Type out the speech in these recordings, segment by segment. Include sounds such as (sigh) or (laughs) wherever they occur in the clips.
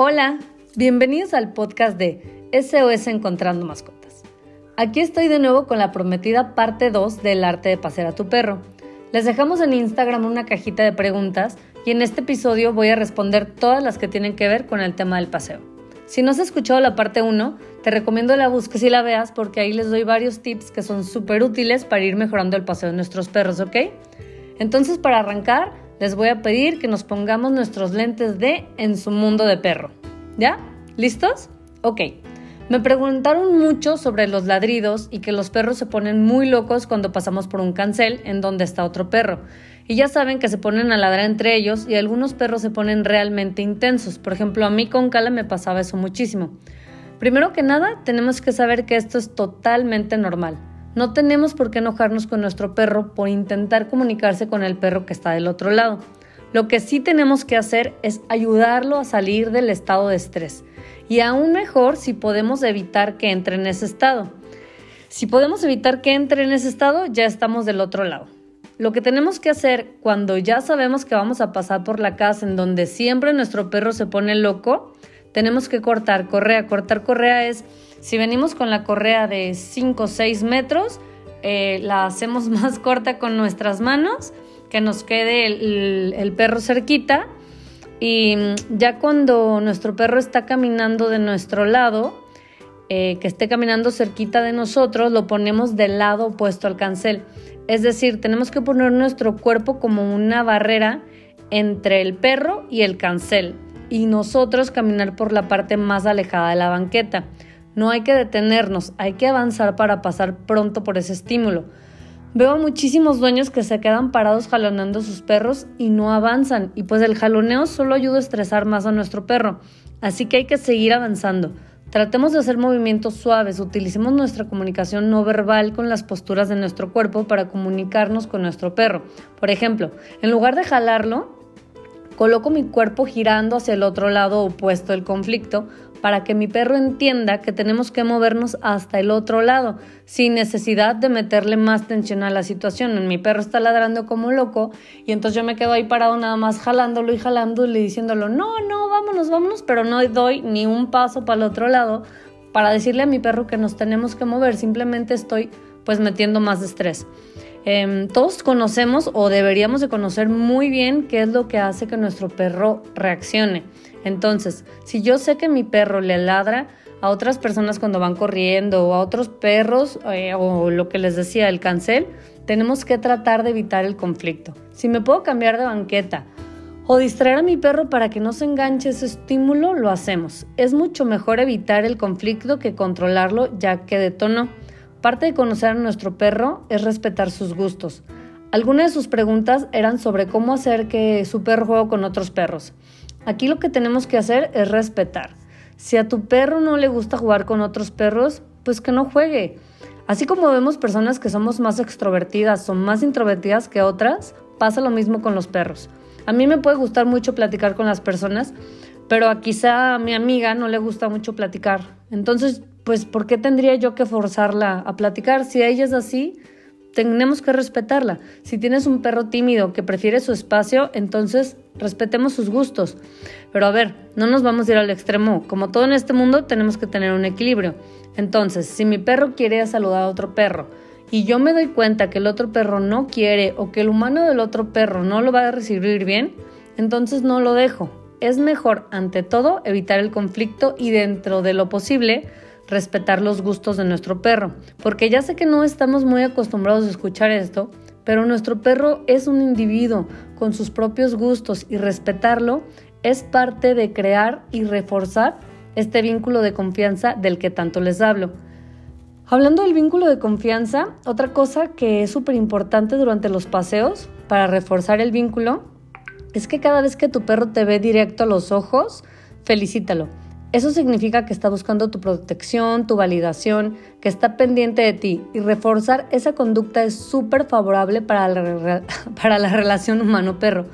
Hola, bienvenidos al podcast de SOS Encontrando Mascotas. Aquí estoy de nuevo con la prometida parte 2 del arte de pasear a tu perro. Les dejamos en Instagram una cajita de preguntas y en este episodio voy a responder todas las que tienen que ver con el tema del paseo. Si no has escuchado la parte 1, te recomiendo la busques y la veas porque ahí les doy varios tips que son súper útiles para ir mejorando el paseo de nuestros perros, ¿ok? Entonces, para arrancar, les voy a pedir que nos pongamos nuestros lentes de En su mundo de perro. ¿Ya? ¿Listos? Ok. Me preguntaron mucho sobre los ladridos y que los perros se ponen muy locos cuando pasamos por un cancel en donde está otro perro. Y ya saben que se ponen a ladrar entre ellos y algunos perros se ponen realmente intensos. Por ejemplo, a mí con Cala me pasaba eso muchísimo. Primero que nada, tenemos que saber que esto es totalmente normal. No tenemos por qué enojarnos con nuestro perro por intentar comunicarse con el perro que está del otro lado. Lo que sí tenemos que hacer es ayudarlo a salir del estado de estrés. Y aún mejor si podemos evitar que entre en ese estado. Si podemos evitar que entre en ese estado, ya estamos del otro lado. Lo que tenemos que hacer cuando ya sabemos que vamos a pasar por la casa en donde siempre nuestro perro se pone loco, tenemos que cortar correa. Cortar correa es si venimos con la correa de 5 o 6 metros, eh, la hacemos (laughs) más corta con nuestras manos, que nos quede el, perro cerquita. Y ya cuando nuestro perro está caminando de nuestro lado, eh, que esté caminando cerquita de nosotros, lo ponemos del lado opuesto al cancel. Es decir, tenemos que poner nuestro cuerpo como una barrera entre el perro y el cancel y nosotros caminar por la parte más alejada de la banqueta. No hay que detenernos, hay que avanzar para pasar pronto por ese estímulo. Veo muchísimos dueños que se quedan parados jalonando a sus perros y no avanzan, y pues el jaloneo solo ayuda a estresar más a nuestro perro. Así que hay que seguir avanzando. Tratemos de hacer movimientos suaves, utilicemos nuestra comunicación no verbal con las posturas de nuestro cuerpo para comunicarnos con nuestro perro. Por ejemplo, en lugar de jalarlo, coloco mi cuerpo girando hacia el otro lado opuesto del conflicto para que mi perro entienda que tenemos que movernos hasta el otro lado, sin necesidad de meterle más tensión a la situación. Mi perro está ladrando como loco y entonces yo me quedo ahí parado nada más jalándolo y jalándole y diciéndolo, no, no, vámonos, vámonos, pero no doy ni un paso para el otro lado para decirle a mi perro que nos tenemos que mover, simplemente estoy pues metiendo más estrés. Em, todos conocemos o deberíamos de conocer muy bien qué es lo que hace que nuestro perro reaccione. Entonces, si yo sé que mi perro le ladra a otras personas cuando van corriendo o a otros perros eh, o lo que les decía, el cancel, tenemos que tratar de evitar el conflicto. Si me puedo cambiar de banqueta o distraer a mi perro para que no se enganche ese estímulo, lo hacemos. Es mucho mejor evitar el conflicto que controlarlo ya que detonó. Parte de conocer a nuestro perro es respetar sus gustos. Algunas de sus preguntas eran sobre cómo hacer que su perro juegue con otros perros. Aquí lo que tenemos que hacer es respetar. Si a tu perro no le gusta jugar con otros perros, pues que no juegue. Así como vemos personas que somos más extrovertidas o más introvertidas que otras, pasa lo mismo con los perros. A mí me puede gustar mucho platicar con las personas, pero a quizá a mi amiga no le gusta mucho platicar. Entonces, pues, ¿por qué tendría yo que forzarla a platicar? Si ella es así, tenemos que respetarla. Si tienes un perro tímido que prefiere su espacio, entonces respetemos sus gustos. Pero a ver, no nos vamos a ir al extremo. Como todo en este mundo, tenemos que tener un equilibrio. Entonces, si mi perro quiere saludar a otro perro y yo me doy cuenta que el otro perro no quiere o que el humano del otro perro no lo va a recibir bien, entonces no lo dejo. Es mejor, ante todo, evitar el conflicto y dentro de lo posible, respetar los gustos de nuestro perro, porque ya sé que no estamos muy acostumbrados a escuchar esto, pero nuestro perro es un individuo con sus propios gustos y respetarlo es parte de crear y reforzar este vínculo de confianza del que tanto les hablo. Hablando del vínculo de confianza, otra cosa que es súper importante durante los paseos para reforzar el vínculo es que cada vez que tu perro te ve directo a los ojos, felicítalo. Eso significa que está buscando tu protección, tu validación, que está pendiente de ti y reforzar esa conducta es súper favorable para la, (laughs) para la relación humano-perro.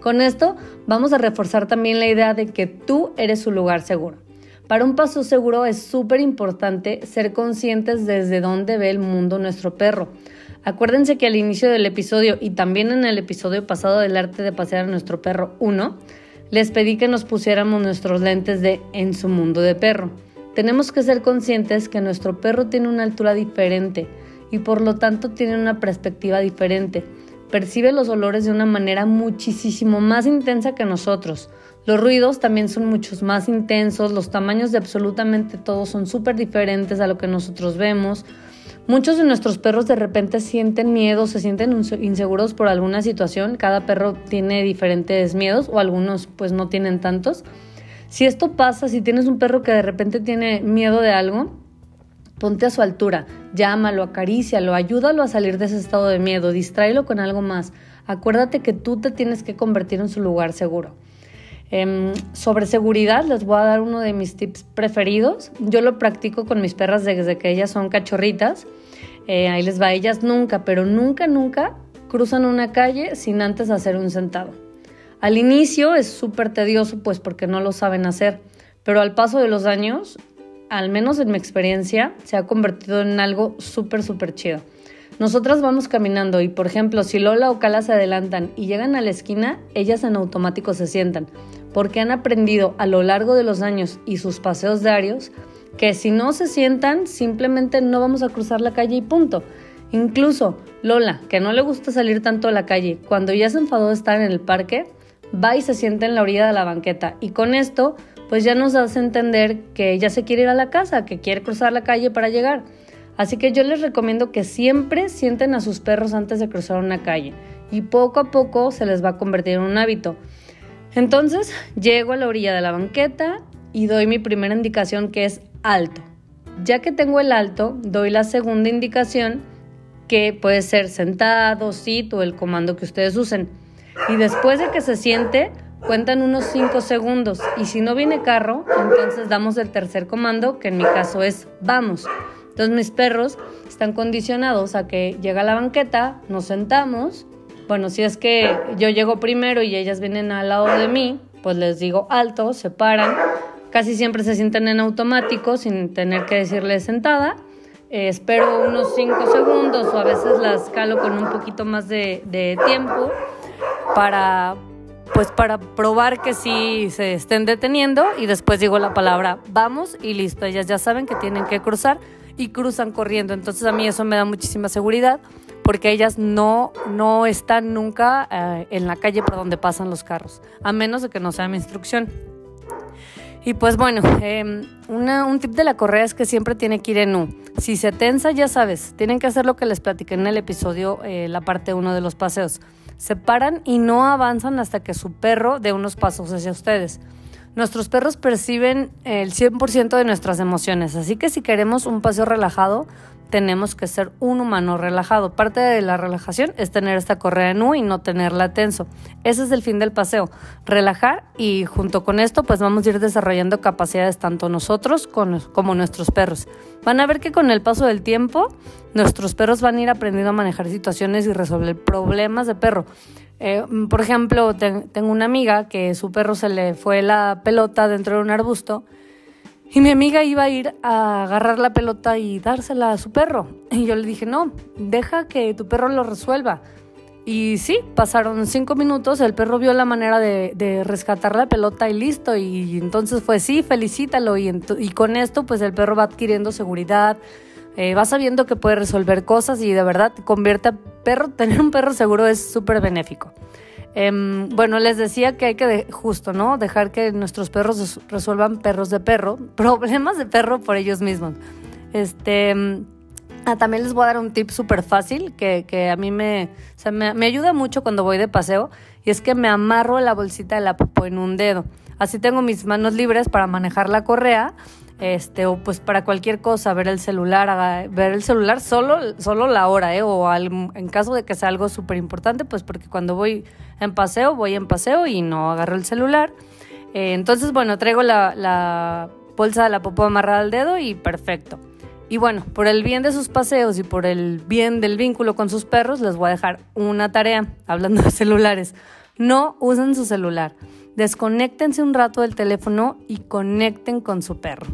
Con esto vamos a reforzar también la idea de que tú eres su lugar seguro. Para un paso seguro es súper importante ser conscientes desde dónde ve el mundo nuestro perro. Acuérdense que al inicio del episodio y también en el episodio pasado del arte de pasear a nuestro perro 1, les pedí que nos pusiéramos nuestros lentes de en su mundo de perro. Tenemos que ser conscientes que nuestro perro tiene una altura diferente y por lo tanto tiene una perspectiva diferente. Percibe los olores de una manera muchísimo más intensa que nosotros. Los ruidos también son muchos más intensos, los tamaños de absolutamente todo son súper diferentes a lo que nosotros vemos. Muchos de nuestros perros de repente sienten miedo, se sienten inseguros por alguna situación. Cada perro tiene diferentes miedos o algunos pues no tienen tantos. Si esto pasa, si tienes un perro que de repente tiene miedo de algo, ponte a su altura, llámalo, acarícialo, ayúdalo a salir de ese estado de miedo, distráelo con algo más. Acuérdate que tú te tienes que convertir en su lugar seguro. Em, sobre seguridad les voy a dar uno de mis tips preferidos. Yo lo practico con mis perras desde que ellas son cachorritas. Eh, ahí les va, ellas nunca, pero nunca, nunca cruzan una calle sin antes hacer un sentado. Al inicio es súper tedioso pues porque no lo saben hacer, pero al paso de los años, al menos en mi experiencia, se ha convertido en algo súper, súper chido. Nosotras vamos caminando y, por ejemplo, si Lola o Cala se adelantan y llegan a la esquina, ellas en automático se sientan porque han aprendido a lo largo de los años y sus paseos diarios que si no se sientan simplemente no vamos a cruzar la calle y punto. Incluso Lola, que no le gusta salir tanto a la calle, cuando ya se enfadó de estar en el parque, va y se sienta en la orilla de la banqueta y con esto pues ya nos hace entender que ella se quiere ir a la casa, que quiere cruzar la calle para llegar. Así que yo les recomiendo que siempre sienten a sus perros antes de cruzar una calle y poco a poco se les va a convertir en un hábito. Entonces llego a la orilla de la banqueta y doy mi primera indicación que es alto. Ya que tengo el alto, doy la segunda indicación que puede ser sentado, sit o el comando que ustedes usen. Y después de que se siente, cuentan unos 5 segundos. Y si no viene carro, entonces damos el tercer comando, que en mi caso es vamos. Entonces mis perros están condicionados a que llega la banqueta, nos sentamos bueno, si es que yo llego primero y ellas vienen al lado de mí, pues les digo alto, se paran. Casi siempre se sienten en automático sin tener que decirles sentada. Eh, espero unos 5 segundos o a veces las calo con un poquito más de, de tiempo para, pues para probar que sí se estén deteniendo y después digo la palabra vamos y listo. Ellas ya saben que tienen que cruzar y cruzan corriendo. Entonces a mí eso me da muchísima seguridad porque ellas no, no están nunca eh, en la calle por donde pasan los carros, a menos de que no sea mi instrucción. Y pues bueno, em, un tip de la correa es que siempre tiene que ir en U. Si se tensa, ya sabes, tienen que hacer lo que les platiqué en el episodio, eh, la parte 1 de los paseos. Se paran y no avanzan hasta que su perro dé unos pasos hacia ustedes. Nuestros perros perciben el 100% de nuestras emociones, así que si queremos un paseo relajado, tenemos que ser un humano relajado. Parte de la relajación es tener esta correa en U y no tenerla tenso. Ese es el fin del paseo, relajar y junto con esto pues vamos a ir desarrollando capacidades tanto nosotros como nuestros perros. Van a ver que con el paso del tiempo nuestros perros van a ir aprendiendo a manejar situaciones y resolver problemas de perro. Eh, por ejemplo, tengo una amiga que su perro se le fue la pelota dentro de un arbusto y mi amiga iba a ir a agarrar la pelota y dársela a su perro. Y yo le dije, no, deja que tu perro lo resuelva. Y sí, pasaron cinco minutos, el perro vio la manera de, rescatar la pelota y listo. Y entonces fue, sí, felicítalo. Y, con esto, pues el perro va adquiriendo seguridad, eh, va sabiendo que puede resolver cosas y de verdad convierte a perro, tener un perro seguro es súper benéfico. Em, bueno, les decía que hay que justo, ¿no? Dejar que nuestros perros resuelvan perros de perro, (laughs) problemas de perro por ellos mismos. Este, em, ah, también les voy a dar un tip súper fácil que, que, a mí me, me, ayuda mucho cuando voy de paseo y es que me amarro la bolsita de la popó en un dedo. Así tengo mis manos libres para manejar la correa este, o pues para cualquier cosa, ver el celular, ver el celular solo, solo la hora, ¿eh? o en caso de que sea algo súper importante, pues porque cuando voy en paseo, voy en paseo y no agarro el celular. Eh, entonces, bueno, traigo la, la bolsa de la popó amarrada al dedo y perfecto. Y bueno, por el bien de sus paseos y por el bien del vínculo con sus perros, les voy a dejar una tarea, hablando de (laughs) celulares. No usen su celular. Desconéctense un rato del teléfono y conecten con su perro.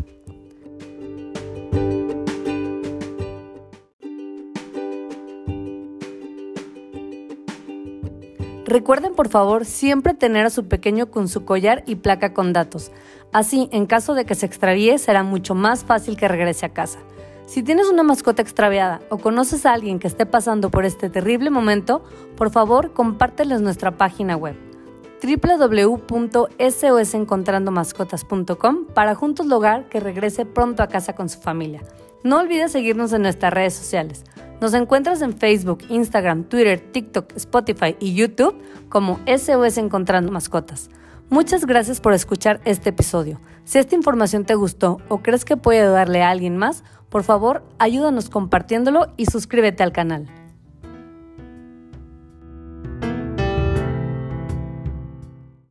Recuerden por favor siempre tener a su pequeño con su collar y placa con datos. Así, en caso de que se extravíe, será mucho más fácil que regrese a casa. Si tienes una mascota extraviada o conoces a alguien que esté pasando por este terrible momento, por favor compárteles nuestra página web www.sosencontrandomascotas.com para juntos lograr que regrese pronto a casa con su familia. No olvides seguirnos en nuestras redes sociales. Nos encuentras en Facebook, Instagram, Twitter, TikTok, Spotify y YouTube como SOS Encontrando Mascotas. Muchas gracias por escuchar este episodio. Si esta información te gustó o crees que puede ayudarle a alguien más, por favor, ayúdanos compartiéndolo y suscríbete al canal.